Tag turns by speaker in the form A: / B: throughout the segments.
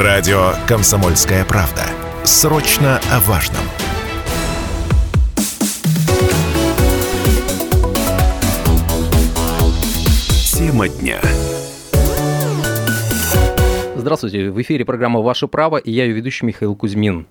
A: Радио «Комсомольская правда». Срочно о важном. Тема дня.
B: Здравствуйте, в эфире программа «Ваше право» и я ее ведущий Михаил Кузьмин.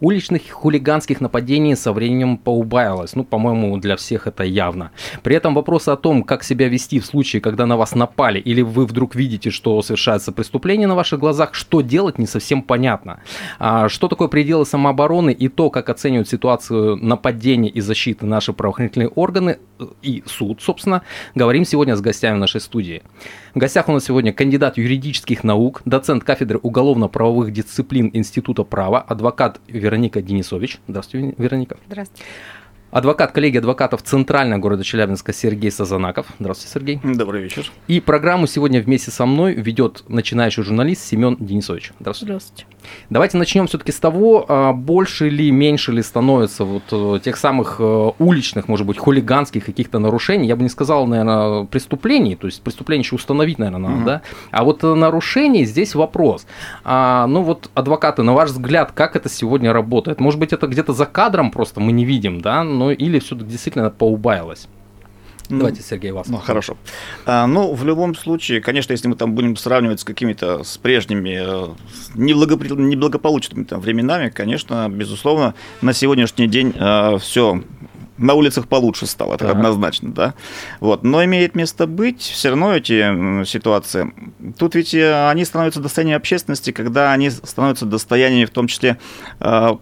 B: Уличных хулиганских нападений со временем поубавилось. Ну, по-моему, для всех это явно. При этом вопрос о том, как себя вести в случае, когда на вас напали, или вы вдруг видите, что совершается преступление на ваших глазах, что делать, не совсем понятно. А что такое пределы самообороны и то, как оценивают ситуацию нападения и защиты наши правоохранительные органы и суд, собственно, говорим сегодня с гостями нашей студии. В гостях у нас сегодня кандидат юридических наук, доцент кафедры уголовно-правовых дисциплин Института права, адвокат Вероника Денисович. Здравствуйте, Вероника.
C: Здравствуйте.
B: Адвокат коллеги адвокатов Центрального города Челябинска Сергей Сазанаков. Здравствуйте, Сергей.
D: Добрый вечер.
B: И программу сегодня вместе со мной ведет начинающий журналист Семен Денисович.
C: Здравствуйте. Здравствуйте.
B: Давайте начнем все-таки с того, а, больше ли, меньше ли становится вот э, тех самых э, уличных, может быть, хулиганских каких-то нарушений. Я бы не сказал, наверное, преступлений, то есть преступление еще установить, наверное, надо, угу. да. А вот э, нарушений здесь вопрос. А, ну вот, адвокаты, на ваш взгляд, как это сегодня работает? Может быть, это где-то за кадром просто мы не видим, да, но или все-таки действительно поубавилось?
D: Ну, Давайте, Сергей, вас. Ну, хорошо. А, ну, в любом случае, конечно, если мы там будем сравнивать с какими-то с прежними э, неблагопри... неблагополучными там, временами, конечно, безусловно, на сегодняшний день э, все на улицах получше стало, это так. однозначно, да. Вот. Но имеет место быть все равно эти ситуации. Тут ведь э, они становятся достоянием общественности, когда они становятся достоянием в том числе э,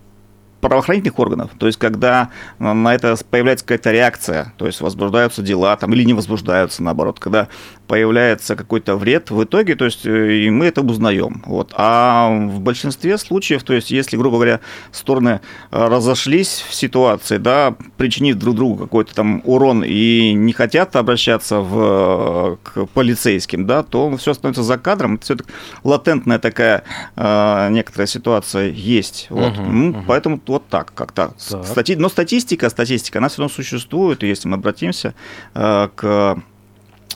D: правоохранительных органов, то есть когда на это появляется какая-то реакция, то есть возбуждаются дела там, или не возбуждаются, наоборот, когда появляется какой-то вред в итоге, то есть э, и мы это узнаем. Вот. А в большинстве случаев, то есть если, грубо говоря, стороны э, разошлись в ситуации, да, причинив друг другу какой-то там урон и не хотят обращаться в, к полицейским, да, то все становится за кадром. Это все-таки латентная такая э, некоторая ситуация есть. Вот. Угу, ну, угу. Поэтому вот так как-то. Стати... Но статистика, статистика, она все равно существует, и если мы обратимся э, к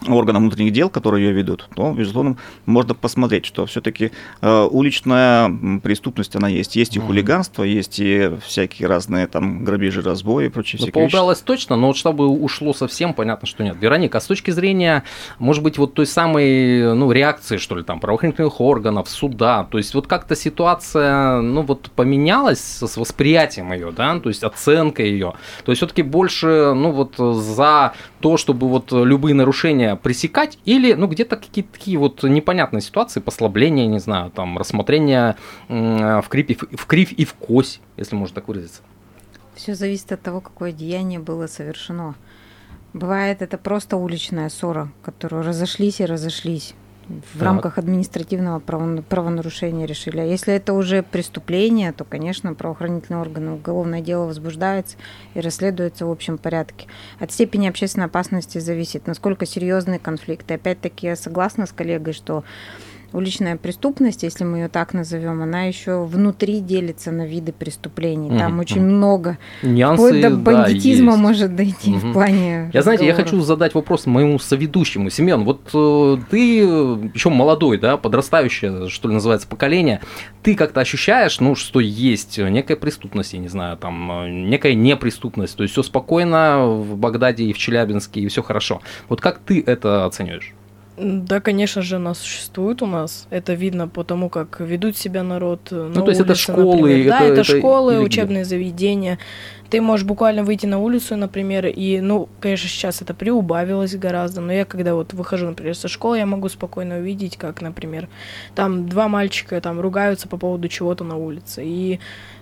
D: органам внутренних дел, которые ее ведут, то, безусловно, можно посмотреть, что все-таки э, уличная преступность, она есть. Есть и хулиганство, есть и всякие разные там грабежи, разбои и прочие
B: ну, Поубавилось точно, но вот чтобы ушло совсем, понятно, что нет. Вероника, а с точки зрения, может быть, вот той самой, ну, реакции, что ли, там, правоохранительных органов, суда, то есть вот как-то ситуация, ну, вот поменялась с восприятием ее, да, то есть оценка ее, то есть все-таки больше, ну, вот за то, чтобы вот любые нарушения пресекать, или, ну, где-то какие-то такие вот непонятные ситуации, послабления, не знаю, там, рассмотрение в, крипе, в кривь и в кось, если можно так выразиться.
C: Все зависит от того, какое деяние было совершено. Бывает это просто уличная ссора, которую разошлись и разошлись в так. рамках административного правонарушения решили. А если это уже преступление, то, конечно, правоохранительные органы уголовное дело возбуждается и расследуется в общем порядке. От степени общественной опасности зависит, насколько серьезный конфликт. И опять-таки я согласна с коллегой, что уличная преступность, если мы ее так назовем, она еще внутри делится на виды преступлений. Там mm-hmm. очень много.
B: Нюансы, вплоть
C: до бандитизма да, может дойти mm-hmm. в плане.
B: Я знаете, я хочу задать вопрос моему соведущему. Семен, вот э, ты еще молодой, да, подрастающее, что ли, называется, поколение. Ты как-то ощущаешь, ну, что есть некая преступность, я не знаю, там, э, некая неприступность. То есть все спокойно в Багдаде и в Челябинске, и все хорошо. Вот как ты это оцениваешь?
E: Да, конечно же, она существует у нас. Это видно по тому, как ведут себя народ.
B: Ну, то есть улице, это школы,
E: например. да, это, это школы, учебные заведения. Ты можешь буквально выйти на улицу, например, и, ну, конечно, сейчас это приубавилось гораздо, но я когда вот выхожу, например, со школы, я могу спокойно увидеть, как, например, там два мальчика там ругаются по поводу чего-то на улице, и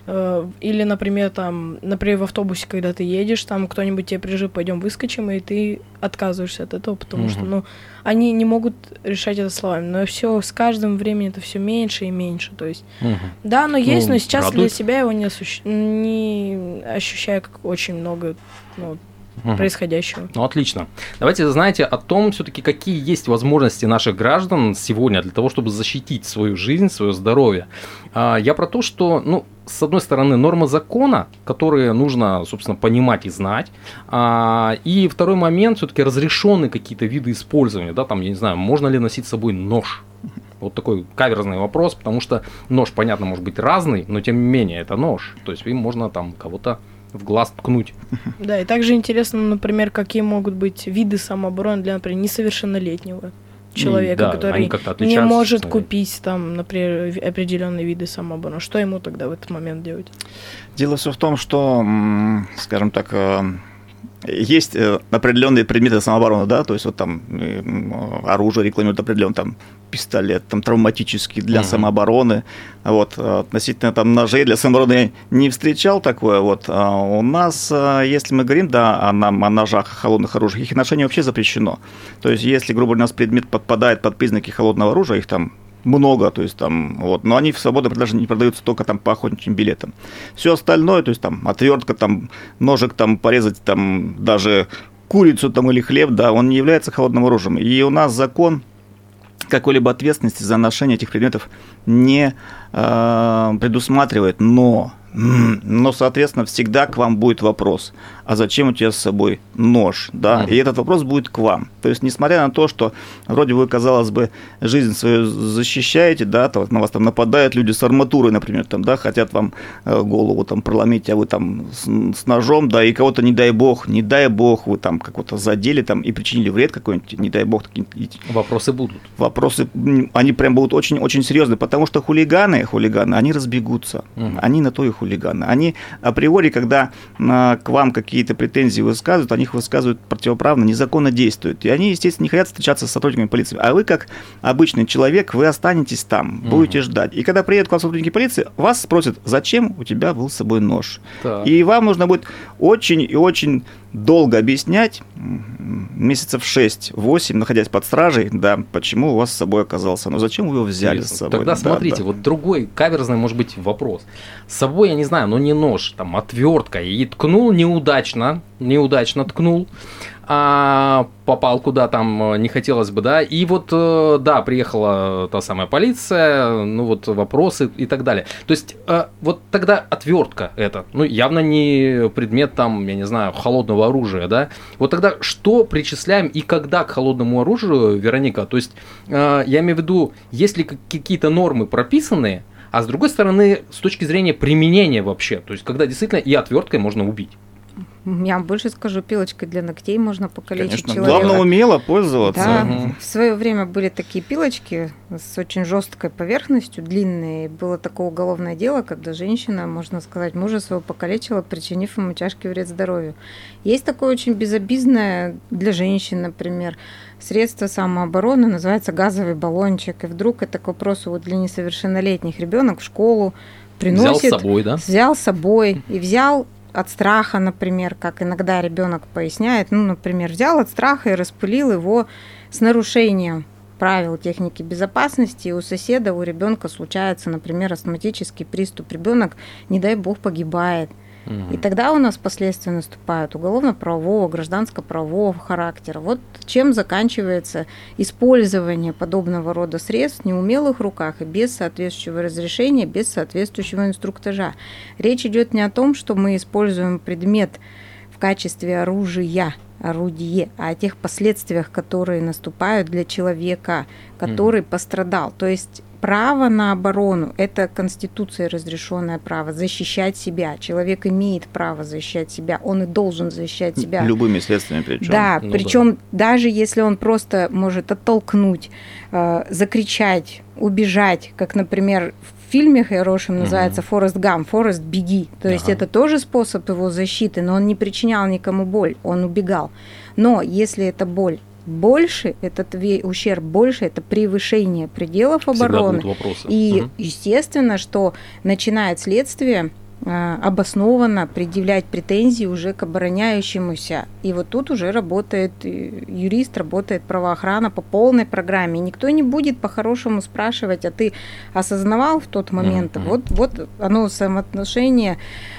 E: Э, или, например, там, например, в автобусе, когда ты едешь, там кто-нибудь тебе прижит, пойдем выскочим, и ты отказываешься от этого, потому угу. что, ну, они не могут решать это словами. Но все с каждым временем это все меньше и меньше. То есть, угу. да, но есть, ну, но сейчас радует. для себя его не, осущ... не ощущаю как очень много ну, угу. происходящего.
B: Ну, отлично. Давайте, знаете, о том все-таки, какие есть возможности наших граждан сегодня для того, чтобы защитить свою жизнь, свое здоровье. А, я про то, что, ну, с одной стороны, нормы закона, которые нужно, собственно, понимать и знать. А, и второй момент, все-таки разрешены какие-то виды использования, да, там, я не знаю, можно ли носить с собой нож, Вот такой каверзный вопрос, потому что нож, понятно, может быть разный, но тем не менее это нож. То есть им можно там кого-то в глаз ткнуть.
E: Да, и также интересно, например, какие могут быть виды самообороны для, например, несовершеннолетнего человека, да, который не может купить там, например, определенные виды самообороны. Что ему тогда в этот момент делать?
D: Дело все в том, что, скажем так, э, есть э, определенные предметы самообороны, да, то есть вот там оружие рекламируют определенно, там пистолет, там травматический для uh-huh. самообороны, вот, относительно там ножей для самообороны я не встречал такое, вот, а у нас, э, если мы говорим, да, о, о ножах, холодных оружиях, их ношение вообще запрещено, то есть если, грубо говоря, у нас предмет подпадает под признаки холодного оружия, их там много, то есть там, вот, но они в свободном продаже не продаются только там по охотничьим билетам. Все остальное, то есть там отвертка, там ножик, там порезать, там даже курицу там или хлеб, да, он не является холодным оружием. И у нас закон какой-либо ответственности за ношение этих предметов не э, предусматривает, но но, соответственно, всегда к вам будет вопрос, а зачем у тебя с собой нож, да, и этот вопрос будет к вам. То есть, несмотря на то, что вроде вы, казалось бы, жизнь свою защищаете, да, то на вас там нападают люди с арматурой, например, там, да, хотят вам э, голову там проломить, а вы там с, с ножом, да, и кого-то, не дай бог, не дай бог, вы там как-то задели там и причинили вред какой-нибудь, не дай бог.
B: Вопросы будут.
D: Вопросы, они прям будут очень-очень серьезные, потому что хулиганы, хулиганы, они разбегутся, угу. они на то и хулиганы хулиганы. Они априори, когда а, к вам какие-то претензии высказывают, они их высказывают противоправно, незаконно действуют. И они, естественно, не хотят встречаться с сотрудниками полиции. А вы, как обычный человек, вы останетесь там, будете угу. ждать. И когда приедут к вам сотрудники полиции, вас спросят, зачем у тебя был с собой нож. Так. И вам нужно будет очень и очень долго объяснять, месяцев 6-8, находясь под стражей, да, почему у вас с собой оказался. Но зачем вы его взяли с собой?
B: Тогда да, смотрите, да. вот другой каверзный может быть вопрос. С собой, я не знаю, но не нож, там отвертка, и ткнул неудачно, неудачно ткнул а попал куда там э, не хотелось бы, да. И вот, э, да, приехала та самая полиция, ну вот вопросы и так далее. То есть, э, вот тогда отвертка это, ну явно не предмет там, я не знаю, холодного оружия, да. Вот тогда что причисляем и когда к холодному оружию, Вероника? То есть, я имею в виду, есть ли какие-то нормы прописанные, а с другой стороны, с точки зрения применения вообще, то есть, когда действительно и отверткой можно убить.
C: Я вам больше скажу, пилочкой для ногтей можно покалечить
D: Конечно. человека. Главное, умело пользоваться.
C: Да. Угу. В свое время были такие пилочки с очень жесткой поверхностью, длинные. Было такое уголовное дело, когда женщина, можно сказать, мужа своего покалечила, причинив ему тяжкий вред здоровью. Есть такое очень безобидное для женщин, например, средство самообороны, называется газовый баллончик. И вдруг это к вопросу вот для несовершеннолетних ребенок в школу приносит,
B: взял с собой, да?
C: Взял с собой и взял от страха, например, как иногда ребенок поясняет, ну, например, взял от страха и распылил его с нарушением правил техники безопасности, и у соседа, у ребенка случается, например, астматический приступ. Ребенок, не дай бог, погибает – и тогда у нас последствия наступают уголовно-правового, гражданско-правового характера. Вот чем заканчивается использование подобного рода средств в неумелых руках и без соответствующего разрешения, без соответствующего инструктажа. Речь идет не о том, что мы используем предмет в качестве оружия, орудие, а о тех последствиях, которые наступают для человека, который mm. пострадал. То есть право на оборону – это Конституцией разрешенное право защищать себя. Человек имеет право защищать себя, он и должен защищать себя.
D: Любыми средствами причем.
C: Да, ну, причем да. даже если он просто может оттолкнуть, э, закричать, убежать, как, например, в фильме хорошем называется угу. «Форест Гам», «Форест, беги». То есть ага. это тоже способ его защиты, но он не причинял никому боль, он убегал. Но если эта боль больше, этот ущерб больше, это превышение пределов обороны. И угу. естественно, что начинает следствие а, обоснованно предъявлять претензии уже к обороняющемуся. И вот тут уже работает юрист, работает правоохрана по полной программе. никто не будет по-хорошему спрашивать, а ты осознавал в тот момент, mm-hmm. вот, вот оно самоотношение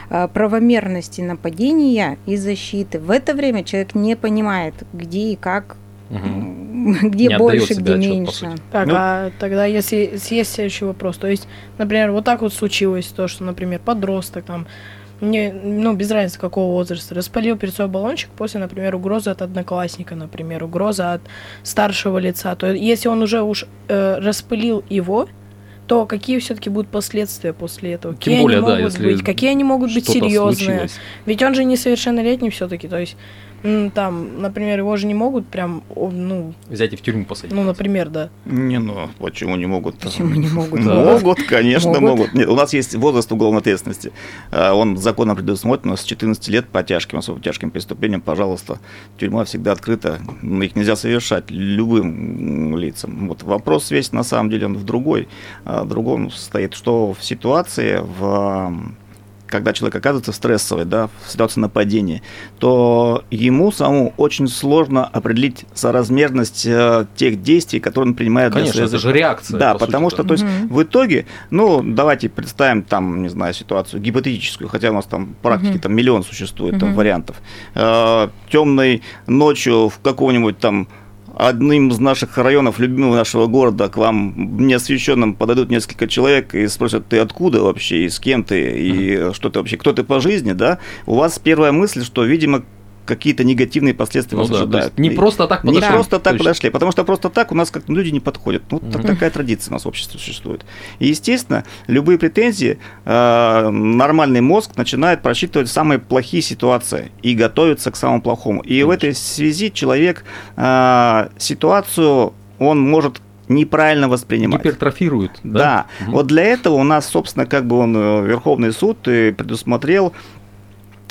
C: а, правомерности нападения и защиты. В это время человек не понимает, где и как Угу. Где не больше, где отчет, меньше.
E: Так, ну, а тогда если есть следующий вопрос, то есть, например, вот так вот случилось то, что, например, подросток там не, ну, без разницы какого возраста, распалил перед собой баллончик после, например, угрозы от одноклассника, например, угроза от старшего лица, то если он уже уж э, распылил его, то какие все-таки будут последствия после этого?
B: Тем
E: какие
B: более,
E: они
B: да,
E: могут
B: если
E: быть? Какие они могут быть серьезные?
B: Случилось.
E: Ведь он же несовершеннолетний все-таки, то есть там, например, его же не могут прям, ну...
B: Взять и в тюрьму посадить.
E: Ну, например, да.
D: Не, ну, почему не могут?
C: Почему не могут?
D: Могут, конечно, могут. могут. Нет, у нас есть возраст уголовной ответственности. А, он законом предусмотрен, с 14 лет по тяжким, особо тяжким преступлениям, пожалуйста, тюрьма всегда открыта, их нельзя совершать любым лицам. Вот вопрос весь, на самом деле, он в другой. А, в другом стоит, что в ситуации, в когда человек оказывается в стрессовой, да, в ситуации нападения, то ему самому очень сложно определить соразмерность э, тех действий, которые он принимает.
B: Конечно, это же реакция.
D: Да, по потому сути, что, то есть, угу. в итоге, ну, давайте представим там, не знаю, ситуацию гипотетическую, хотя у нас там практики угу. там миллион существует угу. там вариантов. Э, темной ночью в каком-нибудь там одним из наших районов, любимого нашего города, к вам неосвещенным подойдут несколько человек и спросят, ты откуда вообще, и с кем ты, и mm-hmm. что ты вообще, кто ты по жизни, да, у вас первая мысль, что, видимо, какие-то негативные последствия ну, вас да, ожидают.
B: Не просто так
D: подошли. Не просто так подошли, потому что просто так у нас как люди не подходят. Ну, угу. такая традиция у нас в обществе существует. И, естественно, любые претензии э, нормальный мозг начинает просчитывать самые плохие ситуации и готовиться к самому плохому. И Конечно. в этой связи человек э, ситуацию он может неправильно воспринимать.
B: Гипертрофирует.
D: Да. да. Угу. Вот для этого у нас, собственно, как бы он э, Верховный суд предусмотрел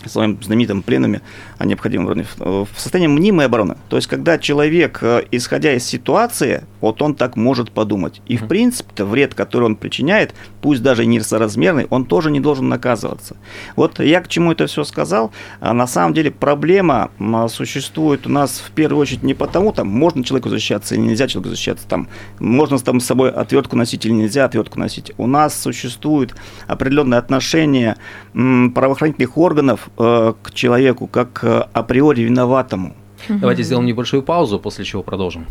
D: своим знаменитым пленами о необходимом уровне, в состоянии мнимой обороны. То есть, когда человек, э, исходя из ситуации, вот он так может подумать. И, в принципе вред, который он причиняет, пусть даже не соразмерный, он тоже не должен наказываться. Вот я к чему это все сказал. А на самом деле проблема существует у нас в первую очередь не потому, там, можно человеку защищаться или нельзя человеку защищаться, там, можно там, с собой отвертку носить или нельзя отвертку носить. У нас существует определенное отношение правоохранительных органов к человеку как априори виноватому.
B: Давайте сделаем небольшую паузу, после чего продолжим.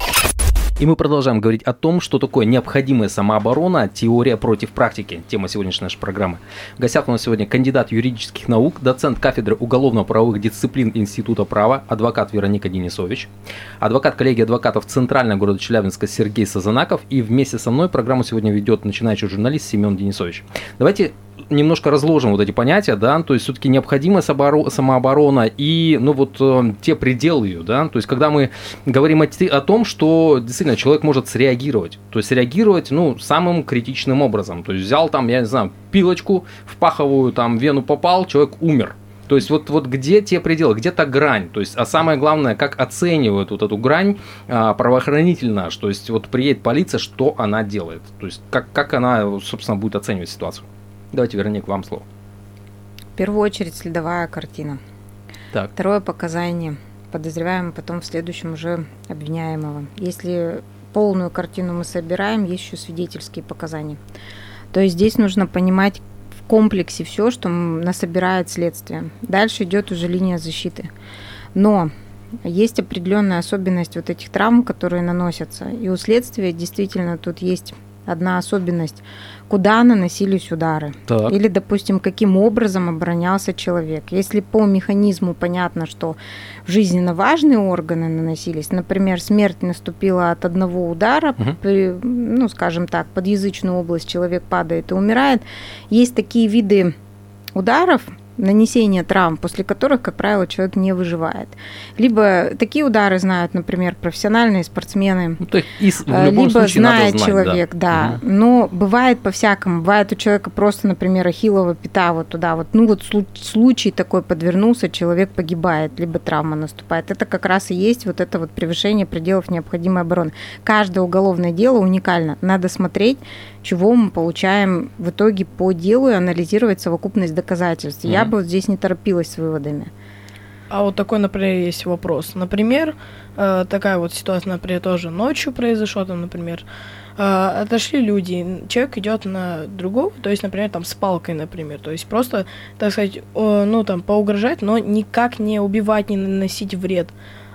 B: И мы продолжаем говорить о том, что такое необходимая самооборона, теория против практики. Тема сегодняшней нашей программы. В гостях у нас сегодня кандидат юридических наук, доцент кафедры уголовно-правовых дисциплин Института права, адвокат Вероника Денисович, адвокат коллегии адвокатов Центрального города Челябинска Сергей Сазанаков и вместе со мной программу сегодня ведет начинающий журналист Семен Денисович. Давайте немножко разложим вот эти понятия, да, то есть все-таки необходимая самооборона и, ну вот, э, те пределы ее, да, то есть когда мы говорим о, том, что действительно человек может среагировать, то есть реагировать, ну, самым критичным образом, то есть взял там, я не знаю, пилочку в паховую там вену попал, человек умер, то есть вот, вот где те пределы, где та грань? То есть, а самое главное, как оценивают вот эту грань а, правоохранительно, то есть вот приедет полиция, что она делает? То есть как, как она, собственно, будет оценивать ситуацию? Давайте, Вероник, вам слово.
C: В первую очередь следовая картина. Так. Второе показание. Подозреваемый потом в следующем уже обвиняемого. Если полную картину мы собираем, есть еще свидетельские показания. То есть здесь нужно понимать в комплексе все, что насобирает следствие. Дальше идет уже линия защиты. Но есть определенная особенность вот этих травм, которые наносятся. И у следствия действительно тут есть одна особенность куда наносились удары. Так. Или, допустим, каким образом оборонялся человек. Если по механизму понятно, что жизненно важные органы наносились, например, смерть наступила от одного удара, угу. при, ну, скажем так, подъязычную область человек падает и умирает, есть такие виды ударов, нанесения травм, после которых, как правило, человек не выживает. Либо такие удары знают, например, профессиональные спортсмены, ну, то есть э, либо знает знать, человек, да. да. Угу. Но бывает по-всякому. Бывает у человека просто, например, ахиллова пята вот туда вот. Ну вот случай такой подвернулся, человек погибает, либо травма наступает. Это как раз и есть вот это вот превышение пределов необходимой обороны. Каждое уголовное дело уникально. Надо смотреть, чего мы получаем в итоге по делу и анализировать совокупность доказательств. Mm-hmm. Я бы вот здесь не торопилась с выводами.
E: А вот такой, например, есть вопрос. Например, э, такая вот ситуация, например, тоже ночью произошла, там, например, э, отошли люди, человек идет на другого, то есть, например, там с палкой, например, то есть просто, так сказать, ну там поугрожать, но никак не убивать, не наносить вред.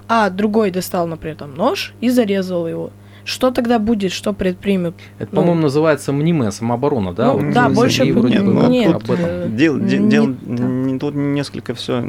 E: А другой достал, например, там нож и зарезал его. Что тогда будет, что предпримет?
B: Это, ну, по-моему, называется мнимая самооборона, да?
E: Ну, вот да, больше
D: вроде нет, бы нет, об этом. Э, дело, не, дело не, тут несколько все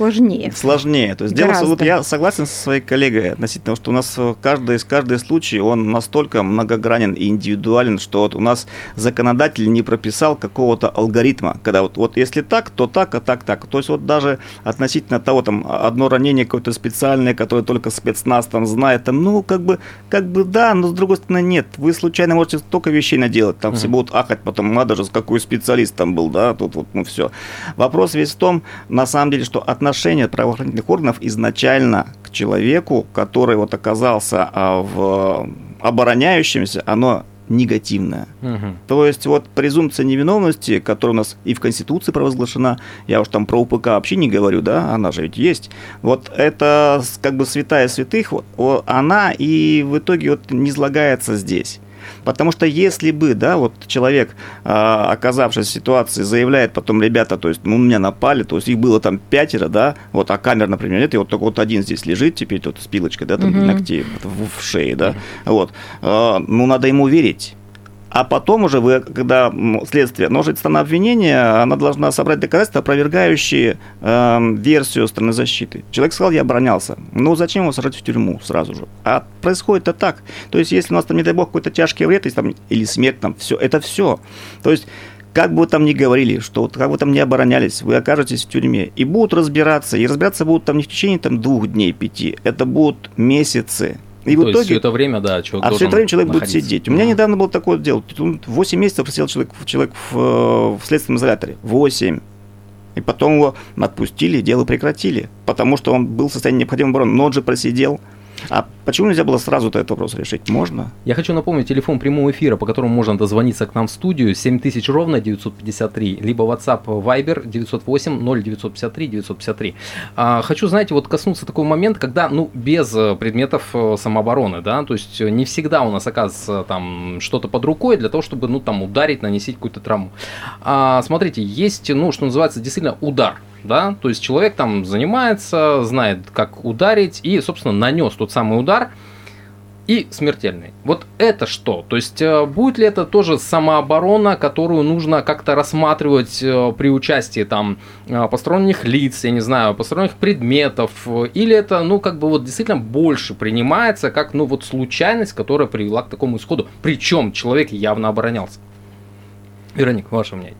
C: сложнее.
D: Сложнее. То есть дело, вот я согласен со своей коллегой относительно того, что у нас каждый, каждый случай, он настолько многогранен и индивидуален, что вот у нас законодатель не прописал какого-то алгоритма, когда вот, вот если так, то так, а так, так. То есть вот даже относительно того, там, одно ранение какое-то специальное, которое только спецназ там знает, там, ну, как бы, как бы да, но с другой стороны нет. Вы случайно можете столько вещей наделать, там mm-hmm. все будут ахать потом, надо же, какой специалист там был, да, тут вот, ну, все. Вопрос весь в том, на самом деле, что отношения отношение правоохранительных органов изначально к человеку, который вот оказался а, в обороняющемся, оно негативное. Угу. То есть вот презумпция невиновности, которая у нас и в Конституции провозглашена, я уж там про УПК вообще не говорю, да, она же ведь есть. Вот это как бы святая святых, вот, она и в итоге вот не излагается здесь. Потому что если бы, да, вот человек, а, оказавшись в ситуации, заявляет потом, ребята, то есть, ну, меня напали, то есть их было там пятеро, да, вот, а камер, например, нет, и вот только вот один здесь лежит теперь, вот с пилочкой, да, там, угу. ногтей в, в шее, да, вот, а, ну, надо ему верить. А потом уже вы, когда следствие носит сторона обвинения, она должна собрать доказательства, опровергающие э, версию стороны защиты. Человек сказал, я оборонялся. Ну, зачем его сажать в тюрьму сразу же? А происходит это так. То есть, если у нас там, не дай бог, какой-то тяжкий вред, или, там, или смерть, там, все, это все. То есть, как бы вы там ни говорили, что вот, как бы там ни оборонялись, вы окажетесь в тюрьме. И будут разбираться. И разбираться будут там не в течение там, двух дней, пяти. Это будут месяцы.
B: И То в итоге... все это время, да,
D: человек А все это время человек находиться. будет сидеть. У меня недавно было такое дело. 8 месяцев просидел человек, человек в, э, в следственном изоляторе. 8. И потом его отпустили, дело прекратили. Потому что он был в состоянии необходимой обороны. Но он же просидел. А почему нельзя было сразу этот вопрос решить? Можно?
B: Я хочу напомнить телефон прямого эфира, по которому можно дозвониться к нам в студию 7000 ровно 953, либо WhatsApp Viber 908 0953 953. А, хочу, знаете, вот коснуться такого момента, когда, ну, без э, предметов э, самообороны, да, то есть не всегда у нас оказывается там что-то под рукой для того, чтобы, ну, там ударить, нанести какую-то травму. А, смотрите, есть, ну, что называется, действительно удар – да, то есть человек там занимается, знает, как ударить, и, собственно, нанес тот самый удар, и смертельный. Вот это что? То есть э, будет ли это тоже самооборона, которую нужно как-то рассматривать э, при участии там э, посторонних лиц, я не знаю, посторонних предметов, или это, ну, как бы вот действительно больше принимается как, ну, вот случайность, которая привела к такому исходу, причем человек явно оборонялся. Вероник, ваше мнение?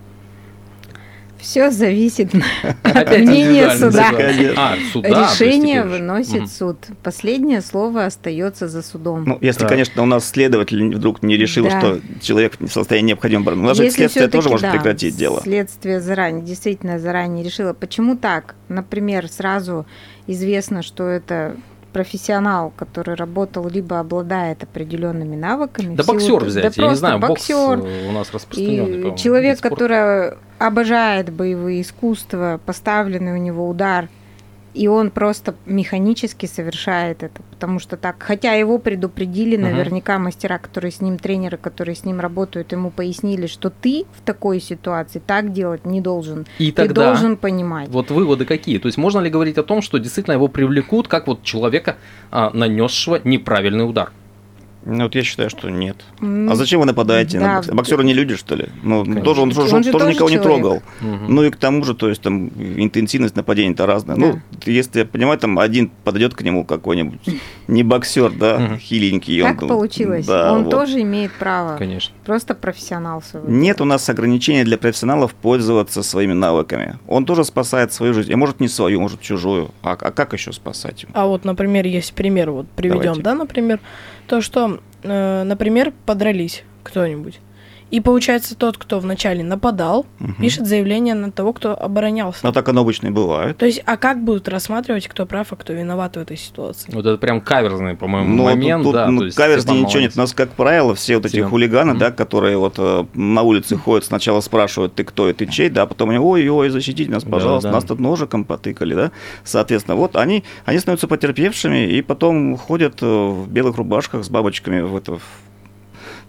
C: Все зависит от мнения суда. А, Решение выносит суд. Последнее слово остается за судом.
D: Ну, если, конечно, у нас следователь вдруг не решил, что человек в состоянии необходимой обороны. У нас же следствие тоже может прекратить дело.
C: Следствие заранее, действительно заранее решило. Почему так? Например, сразу известно, что это профессионал, который работал, либо обладает определенными навыками.
B: Да боксер взять, да я не знаю, боксер, бокс у нас распространенный.
C: И человек, который обожает боевые искусства, поставленный у него удар – и он просто механически совершает это, потому что так, хотя его предупредили, угу. наверняка мастера, которые с ним, тренеры, которые с ним работают, ему пояснили, что ты в такой ситуации так делать не должен.
B: И
C: ты
B: тогда,
C: должен понимать.
B: Вот выводы какие? То есть можно ли говорить о том, что действительно его привлекут как вот человека, а, нанесшего неправильный удар?
D: Ну, вот я считаю, что нет. А зачем вы нападаете да, на боксера? Боксера не люди, что ли? Ну, тоже, он, он, он тоже, тоже никого человек. не трогал. Угу. Ну и к тому же, то есть там интенсивность нападения-то разная. Да. Ну, если я понимаю, там один подойдет к нему какой-нибудь не боксер, да, угу. хиленький.
C: Так он, получилось. Да, он вот. тоже имеет право.
B: Конечно.
C: Просто профессионал.
D: Нет у нас ограничения для профессионалов пользоваться своими навыками. Он тоже спасает свою жизнь. А может не свою, может чужую. А, а как еще спасать?
E: А вот, например, есть пример, вот приведем, да, например, то, что, э, например, подрались кто-нибудь. И получается, тот, кто вначале нападал, угу. пишет заявление на того, кто оборонялся.
D: Но так оно обычно и бывает.
E: То есть, а как будут рассматривать, кто прав, а кто виноват в этой ситуации?
B: Вот это прям каверзный, по-моему, ну, момент.
D: Тут, да, ну, каверзный ничего нет. У нас, как правило, все вот эти все. хулиганы, mm да, которые вот э, на улице ходят, сначала спрашивают, ты кто и ты чей, да, потом они, ой-ой, защитите нас, пожалуйста, да, да. нас тут ножиком потыкали, да. Соответственно, вот они, они становятся потерпевшими и потом ходят э, в белых рубашках с бабочками в это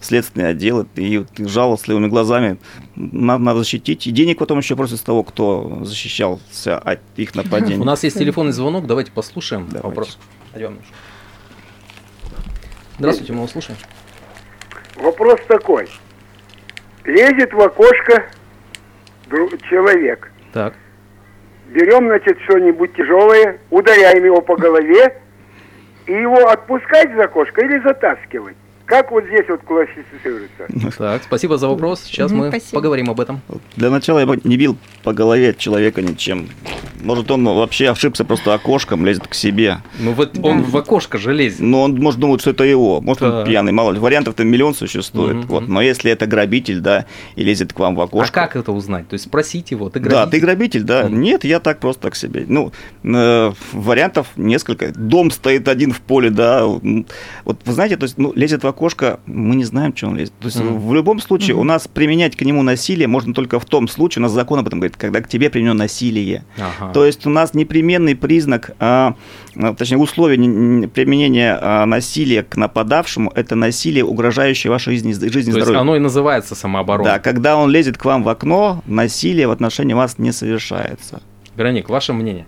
D: следственный отдел, и жалостливыми глазами надо, надо защитить. И денег потом еще просят с того, кто защищался от их нападений.
B: У нас есть телефонный звонок, давайте послушаем давайте. вопрос. Здравствуйте, мы вас слушаем.
F: Вопрос такой. Лезет в окошко человек
B: Так.
F: Берем, значит, что-нибудь тяжелое, ударяем его по голове, и его отпускать за окошко или затаскивать. Как вот здесь вот классифицируется?
B: Так, спасибо за вопрос. Сейчас мы спасибо. поговорим об этом.
D: Для начала я бы не бил по голове человека ничем. Может, он вообще ошибся просто окошком, лезет к себе.
B: Ну вот да. он в окошко же лезет.
D: Но он может думать, что это его. Может, да. он пьяный. Мало ли, вариантов-то миллион существует. Угу. Вот. Но если это грабитель, да, и лезет к вам в окошко...
B: А как это узнать? То есть спросить его, ты
D: грабитель? Да, ты грабитель, да. Угу. Нет, я так просто к себе. Ну, э, вариантов несколько. Дом стоит один в поле, да. Вот вы знаете, то есть, ну, лезет в окошко окошко, мы не знаем, что он лезет. То есть mm. в любом случае mm-hmm. у нас применять к нему насилие можно только в том случае, у нас закон об этом говорит, когда к тебе применено насилие. Ага. То есть у нас непременный признак, а, а точнее условие применения а, насилия к нападавшему – это насилие, угрожающее вашей жизни, жизни
B: То здоровью. есть оно и называется самооборона.
D: Да, когда он лезет к вам в окно, насилие в отношении вас не совершается.
B: Вероник, ваше мнение?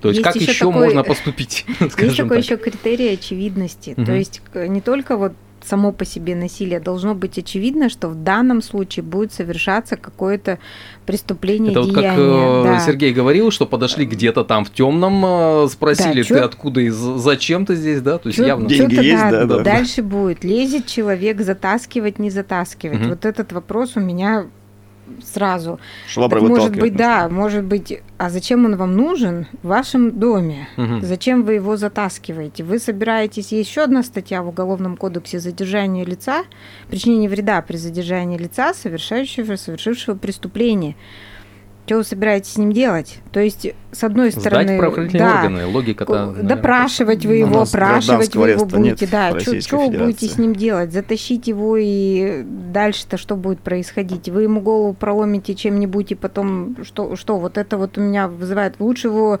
B: То есть, есть как еще, еще такой, можно поступить?
C: Есть такой так. еще критерий очевидности. Угу. То есть не только вот само по себе насилие, должно быть очевидно, что в данном случае будет совершаться какое-то преступление, Это деяние.
B: вот как э, да. Сергей говорил, что подошли где-то там в темном, э, спросили, да, ты чё? откуда и зачем ты здесь, да? То есть чё, явно...
D: Деньги есть, да,
C: да, Дальше да. будет, лезет человек, затаскивать, не затаскивать. Угу. Вот этот вопрос у меня сразу.
D: Шваброй
C: может быть, да, может быть, а зачем он вам нужен в вашем доме? Угу. Зачем вы его затаскиваете? Вы собираетесь, есть еще одна статья в Уголовном кодексе задержание лица, причинение вреда при задержании лица, совершающего, совершившего преступление. Что вы собираетесь с ним делать? То есть, с одной стороны...
B: Сдать правоохранительные да, органы, логика-то...
C: Допрашивать вы его, опрашивать вы его будете, да. Что вы будете с ним делать? Затащить его и дальше-то что будет происходить? Вы ему голову проломите чем-нибудь и потом... Что, что вот это вот у меня вызывает... Лучше его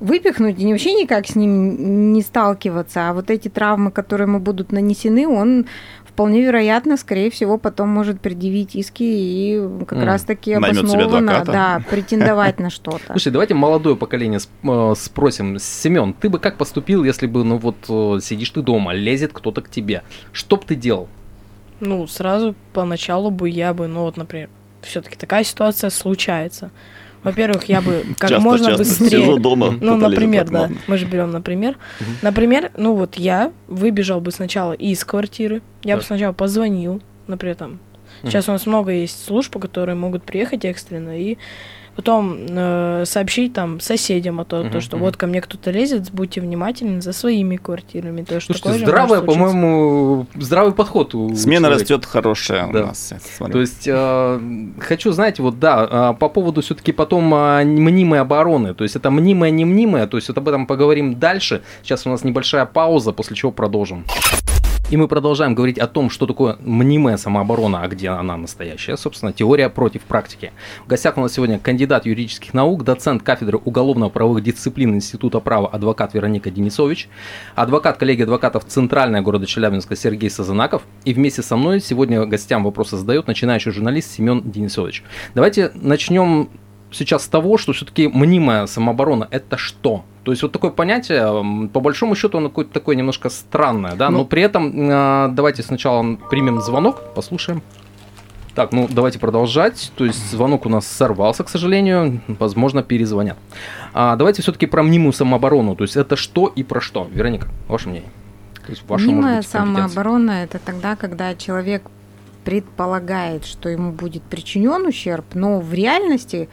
C: выпихнуть и вообще никак с ним не сталкиваться, а вот эти травмы, которые ему будут нанесены, он вполне вероятно, скорее всего, потом может предъявить иски и как mm. раз-таки обоснованно да, претендовать на что-то.
B: Слушай, давайте молодое поколение э, спросим. Семен, ты бы как поступил, если бы, ну вот, э, сидишь ты дома, лезет кто-то к тебе? Что бы ты делал?
E: Ну, сразу поначалу бы я бы, ну вот, например, все-таки такая ситуация случается. Во-первых, я бы как часто, можно часто. быстрее.
D: Сижу дома.
E: Ну, например, да. Мы же берем, например. Угу. Например, ну вот я выбежал бы сначала из квартиры. Я так. бы сначала позвонил, например, там. Сейчас у нас много есть служб, которые могут приехать экстренно и потом э, сообщить там соседям о том, uh-huh, то, что uh-huh. вот ко мне кто-то лезет, будьте внимательны за своими квартирами. То, что
B: Слушайте, здравая, по-моему, здравый подход у
D: Смена человека. растет хорошая да. у нас.
B: То есть э, хочу, знаете, вот да, э, по поводу все-таки потом э, мнимой обороны. То есть это мнимое, не мнимое. То есть вот об этом поговорим дальше. Сейчас у нас небольшая пауза, после чего продолжим. И мы продолжаем говорить о том, что такое мнимая самооборона, а где она настоящая. Собственно, теория против практики. В гостях у нас сегодня кандидат юридических наук, доцент кафедры уголовно-правовых дисциплин Института права адвокат Вероника Денисович, адвокат коллеги адвокатов Центральная города Челябинска Сергей Сазанаков. И вместе со мной сегодня гостям вопросы задает начинающий журналист Семен Денисович. Давайте начнем сейчас с того, что все-таки мнимая самооборона – это что? То есть вот такое понятие, по большому счету, оно какое-то такое немножко странное, да, ну, но при этом а, давайте сначала примем звонок, послушаем. Так, ну давайте продолжать. То есть звонок у нас сорвался, к сожалению. Возможно, перезвонят. А, давайте все-таки про мнимую самооборону. То есть это что и про что? Вероника, ваше мнение?
C: То есть ваша, Мнимая быть, самооборона – это тогда, когда человек предполагает, что ему будет причинен ущерб, но в реальности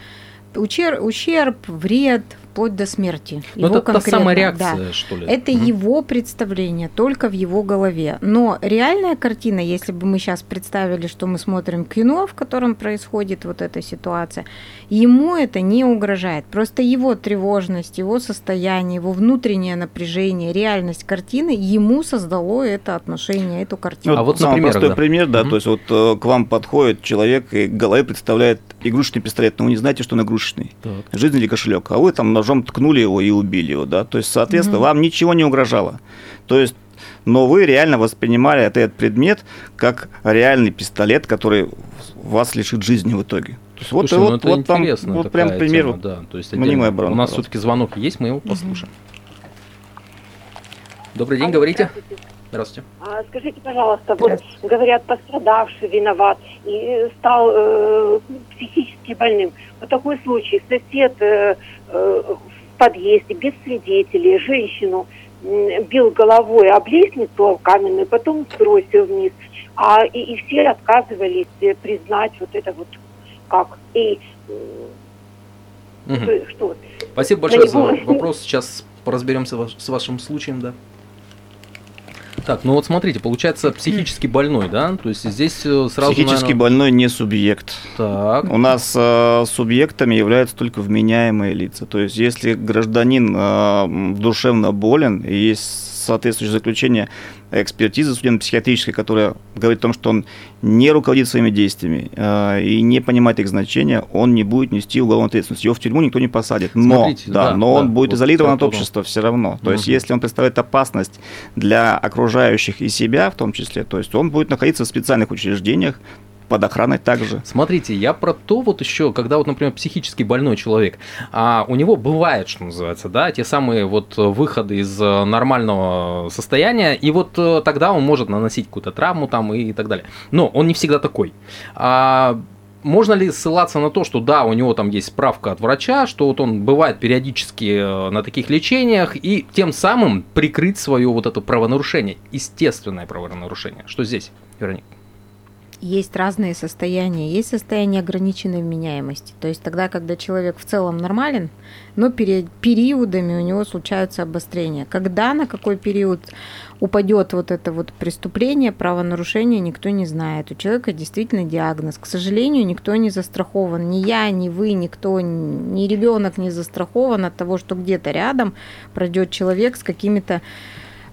C: ущерб, ущерб вред, вплоть до смерти.
B: Но его это та самая реакция, да. что ли?
C: Это угу. его представление, только в его голове. Но реальная картина, если бы мы сейчас представили, что мы смотрим кино, в котором происходит вот эта ситуация, ему это не угрожает. Просто его тревожность, его состояние, его внутреннее напряжение, реальность картины ему создало это отношение, эту картину.
D: Вот, а вот, например, простой да. пример, да, угу. то есть вот э, к вам подходит человек и голове представляет игрушечный пистолет, но вы не знаете, что он игрушечный. Так. Жизнь или кошелек, а вы там ножом ткнули его и убили его, да, то есть, соответственно, угу. вам ничего не угрожало. То есть, но вы реально воспринимали этот предмет как реальный пистолет, который вас лишит жизни в итоге.
B: То есть, Слушай, вот, ну вот, это вот там, вот прям пример, тема, да. То есть,
D: оборона.
B: У нас все-таки звонок есть, мы его послушаем. Угу. Добрый день, говорите. Здравствуйте.
G: А, скажите, пожалуйста, вот говорят, пострадавший виноват и стал э, психически больным. Вот такой случай. Сосед э, в подъезде без свидетелей женщину э, бил головой об лестницу каменную, потом сбросил вниз. А и, и все отказывались э, признать вот это вот как. И
B: угу. что, что? Спасибо большое за вопрос. Сейчас поразберемся с вашим случаем, да. Так, ну вот смотрите, получается психически больной, да? То есть здесь э, сразу.
D: Психически наверное... больной не субъект. Так. У нас э, субъектами являются только вменяемые лица. То есть, если гражданин э, душевно болен и есть соответствующее заключение экспертизы судебно-психиатрической, которая говорит о том, что он не руководит своими действиями э, и не понимает их значения, он не будет нести уголовную ответственность. Его в тюрьму никто не посадит. Но, Смотрите, да, да, но да, он будет вот изолирован от общества все равно. То угу. есть, если он представляет опасность для окружающих и себя в том числе, то есть он будет находиться в специальных учреждениях, под охраной также.
B: Смотрите, я про то вот еще, когда вот, например, психически больной человек, а у него бывает, что называется, да, те самые вот выходы из э, нормального состояния, и вот э, тогда он может наносить какую-то травму там и так далее. Но он не всегда такой. А можно ли ссылаться на то, что да, у него там есть справка от врача, что вот он бывает периодически э, на таких лечениях, и тем самым прикрыть свое вот это правонарушение, естественное правонарушение? Что здесь, Вероника?
C: Есть разные состояния. Есть состояние ограниченной вменяемости. То есть тогда, когда человек в целом нормален, но перед периодами у него случаются обострения. Когда, на какой период упадет вот это вот преступление, правонарушение, никто не знает. У человека действительно диагноз. К сожалению, никто не застрахован. Ни я, ни вы, никто, ни ребенок не застрахован от того, что где-то рядом пройдет человек с какими-то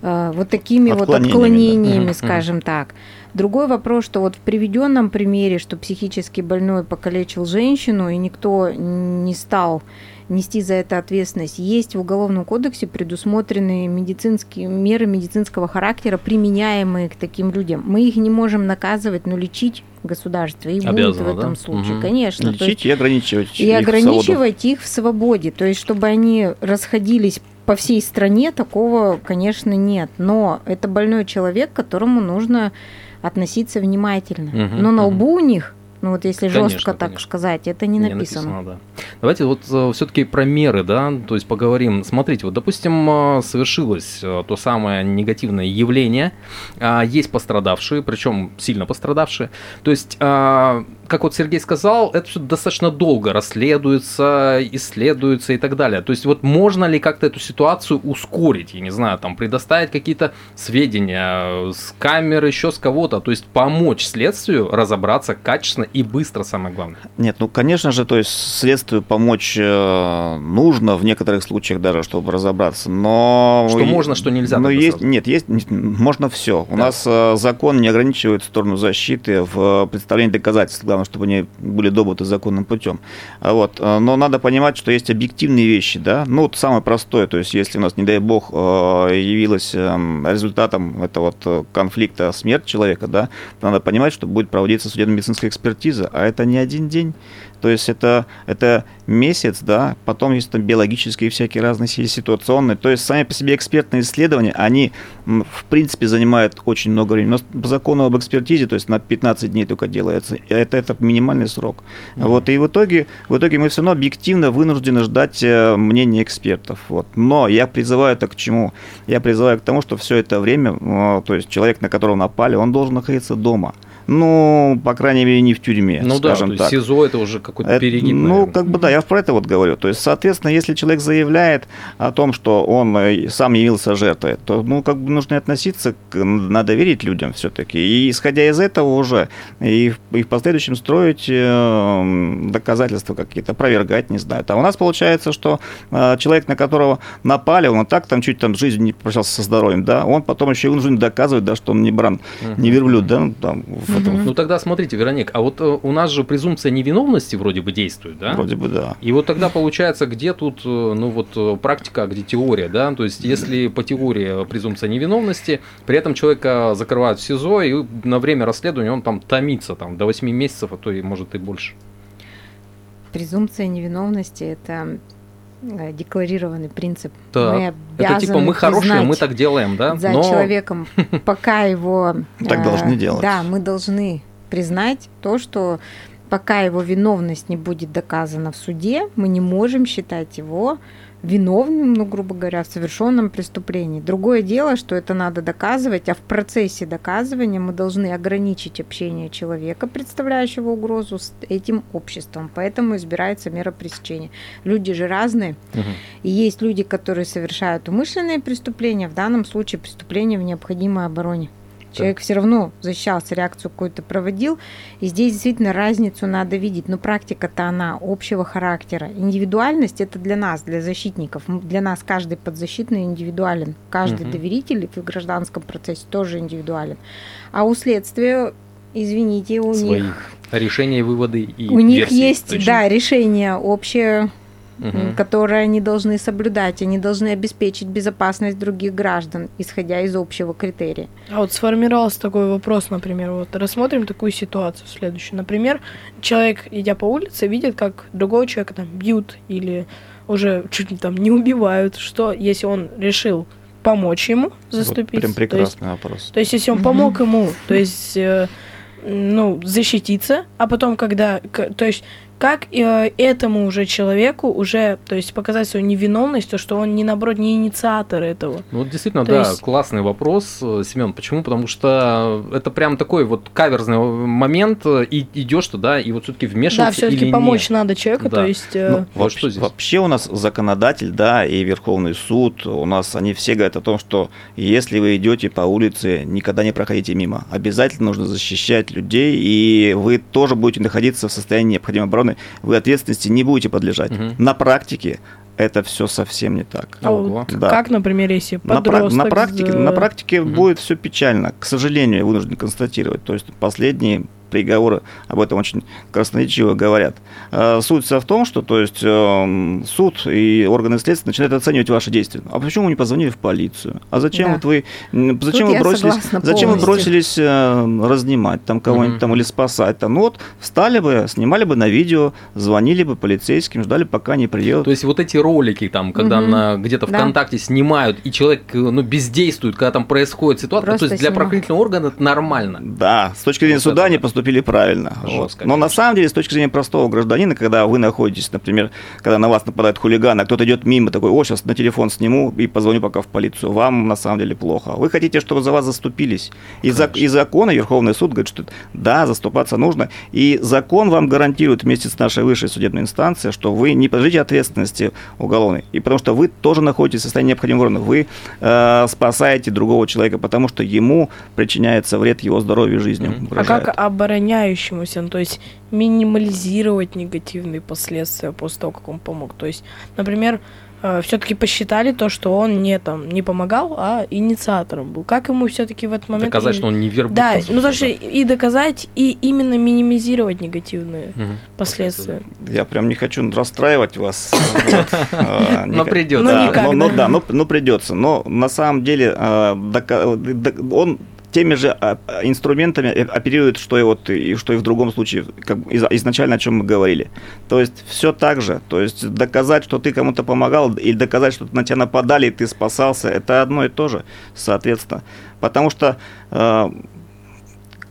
C: э, вот такими вот отклонениями, да. скажем так. Другой вопрос, что вот в приведенном примере, что психически больной покалечил женщину, и никто не стал нести за это ответственность. Есть в Уголовном кодексе предусмотренные медицинские меры медицинского характера, применяемые к таким людям. Мы их не можем наказывать, но лечить государство и Обязано, будет в этом да? случае, угу. конечно.
D: Лечить есть, и ограничивать.
C: И их ограничивать в их в свободе. То есть, чтобы они расходились по всей стране, такого, конечно, нет. Но это больной человек, которому нужно относиться внимательно. Угу, Но на лбу у них ну вот если конечно, жестко так конечно. сказать, это не, не написано. написано
B: да. Давайте вот э, все-таки про меры, да, то есть поговорим. Смотрите, вот, допустим, э, совершилось э, то самое негативное явление, а, есть пострадавшие, причем сильно пострадавшие. То есть, а, как вот Сергей сказал, это все достаточно долго расследуется, исследуется и так далее. То есть, вот можно ли как-то эту ситуацию ускорить, я не знаю, там предоставить какие-то сведения с камеры, еще с кого-то, то есть помочь следствию разобраться качественно и быстро, самое главное.
D: Нет, ну, конечно же, то есть следствию помочь э, нужно в некоторых случаях даже, чтобы разобраться, но...
B: Что можно, что нельзя.
D: Но есть, нет, есть, можно все. У да. нас э, закон не ограничивает сторону защиты в представлении доказательств, главное, чтобы они были добыты законным путем. Вот. Э, но надо понимать, что есть объективные вещи, да, ну, вот самое простое, то есть если у нас, не дай бог, явилась эм, результатом этого вот конфликта смерть человека, да, надо понимать, что будет проводиться судебно-медицинская экспертиза, экспертиза, а это не один день. То есть это, это месяц, да, потом есть там биологические всякие разные ситуационные. То есть сами по себе экспертные исследования, они в принципе занимают очень много времени. Но по закону об экспертизе, то есть на 15 дней только делается. Это, это минимальный срок. Mm-hmm. Вот, и в итоге, в итоге мы все равно объективно вынуждены ждать э, мнения экспертов. Вот. Но я призываю это к чему? Я призываю к тому, что все это время, то есть человек, на которого напали, он должен находиться дома ну, по крайней мере, не в тюрьме, ну, скажем да, то
B: так. СИЗО это уже какой-то это, перегиб.
D: Ну, наверное. как бы да, я про это вот говорю. То есть, соответственно, если человек заявляет о том, что он э, сам явился жертвой, то, ну, как бы нужно относиться, к, надо верить людям все-таки. И исходя из этого уже, и, и в последующем строить э, доказательства какие-то, опровергать, не знаю. А у нас получается, что э, человек, на которого напали, он так там чуть там жизнь не прощался со здоровьем, да, он потом еще и вынужден доказывать, да, что он не бран, не верблюд, да, ну, там,
B: в этом. Ну тогда смотрите, Вероник, а вот э, у нас же презумпция невиновности вроде бы действует, да?
D: Вроде бы да.
B: И вот тогда получается, где тут, э, ну вот э, практика, где теория, да? То есть если по теории презумпция невиновности, при этом человека закрывают в СИЗО, и на время расследования он там томится там до 8 месяцев, а то и может и больше.
C: Презумпция невиновности – это декларированный принцип.
B: Так. Мы это типа мы хорошие, мы так делаем, да?
C: За Но... человеком, пока его...
D: Так должны делать.
C: Да, мы должны признать то, что пока его виновность не будет доказана в суде, мы не можем считать его виновным, ну, грубо говоря, в совершенном преступлении. Другое дело, что это надо доказывать, а в процессе доказывания мы должны ограничить общение человека, представляющего угрозу, с этим обществом. Поэтому избирается мера пресечения. Люди же разные. Угу. И есть люди, которые совершают умышленные преступления, в данном случае преступления в необходимой обороне. Человек все равно защищался, реакцию какую-то проводил. И здесь действительно разницу надо видеть. Но практика-то она общего характера. Индивидуальность это для нас, для защитников. Для нас каждый подзащитный индивидуален. Каждый угу. доверитель в гражданском процессе тоже индивидуален. А у следствия извините, у Свои них
B: решения, выводы и
C: у них есть, точно? да, решение общее угу. которые они должны соблюдать. Они должны обеспечить безопасность других граждан, исходя из общего критерия.
E: А вот сформировался такой вопрос, например, вот рассмотрим такую ситуацию следующую. Например, человек, идя по улице, видит, как другого человека там бьют или уже чуть ли там не убивают. Что, если он решил помочь ему заступить? Вот
D: прям прекрасный
E: то
D: есть, вопрос.
E: То есть, если он помог ему, то есть э, ну, защититься, а потом, когда, то есть как э, этому уже человеку уже, то есть показать свою невиновность, то что он не наоборот не инициатор этого.
B: Ну вот действительно, то да, есть... классный вопрос, э, Семен. Почему? Потому что это прям такой вот каверзный момент, э, и идешь туда, и вот все-таки вмешиваться. Да,
E: все-таки помочь нет. надо человеку, да. то есть. Э...
D: Ну, вот что здесь? Вообще у нас законодатель, да, и Верховный суд, у нас они все говорят о том, что если вы идете по улице, никогда не проходите мимо. Обязательно нужно защищать людей, и вы тоже будете находиться в состоянии необходимой обороны вы ответственности не будете подлежать. Угу. На практике это все совсем не так.
E: А вот да. как, например, если подросток...
D: На, на практике, на практике угу. будет все печально. К сожалению, я вынужден констатировать. То есть последние приговоры об этом очень красноречиво говорят. А, суть вся в том, что то есть, эм, суд и органы следствия начинают оценивать ваши действия. А почему вы не позвонили в полицию? А зачем да. вот вы, зачем вы бросились, зачем вы бросились э, разнимать там кого-нибудь mm-hmm. там или спасать там? Ну вот встали бы, снимали бы на видео, звонили бы полицейским, ждали, пока не приедут.
B: То есть вот эти ролики там, когда mm-hmm. на где-то да. ВКонтакте снимают и человек ну бездействует, когда там происходит ситуация, Просто то есть для правоохранительного органа это нормально.
D: Да, с точки зрения вот суда они поступили поступили правильно. вот. Но на самом деле, с точки зрения простого гражданина, когда вы находитесь, например, когда на вас нападает хулиган, а кто-то идет мимо, такой, о, сейчас на телефон сниму и позвоню пока в полицию, вам на самом деле плохо. Вы хотите, чтобы за вас заступились. И, за, и закон, и Верховный суд говорит, что да, заступаться нужно. И закон вам гарантирует вместе с нашей высшей судебной инстанцией, что вы не подлежите ответственности уголовной. И потому что вы тоже находитесь в состоянии необходимого уровня. Вы э, спасаете другого человека, потому что ему причиняется вред его здоровью и жизни.
E: Mm-hmm. А как оборонять обороняющемуся, ну, то есть минимализировать негативные последствия после того, как он помог. То есть, например, э, все-таки посчитали то, что он не там не помогал, а инициатором был. Как ему все-таки в этот момент
B: доказать, и... что он не вербовал?
E: Да, ну даже и доказать и именно минимизировать негативные угу. последствия.
D: Я прям не хочу расстраивать вас.
B: А, но придется.
D: Но да, но придется. Но на самом деле а, он теми же а, инструментами оперирует, что и вот и что и в другом случае, как изначально о чем мы говорили. То есть все так же. То есть доказать, что ты кому-то помогал, или доказать, что на тебя нападали, и ты спасался, это одно и то же, соответственно. Потому что э,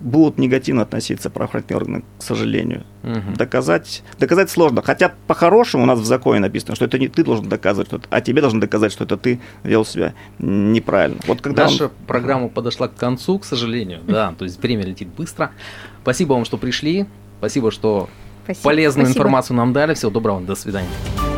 D: будут негативно относиться правоохранительные органы, к сожалению. Угу. Доказать, доказать сложно. Хотя по-хорошему у нас в законе написано, что это не ты должен доказывать, что а тебе должен доказать, что это ты вел себя неправильно.
B: Вот когда Наша он... программа подошла к концу, к сожалению, да, то есть время летит быстро. Спасибо вам, что пришли. Спасибо, что Спасибо. полезную Спасибо. информацию нам дали. Всего доброго, до свидания.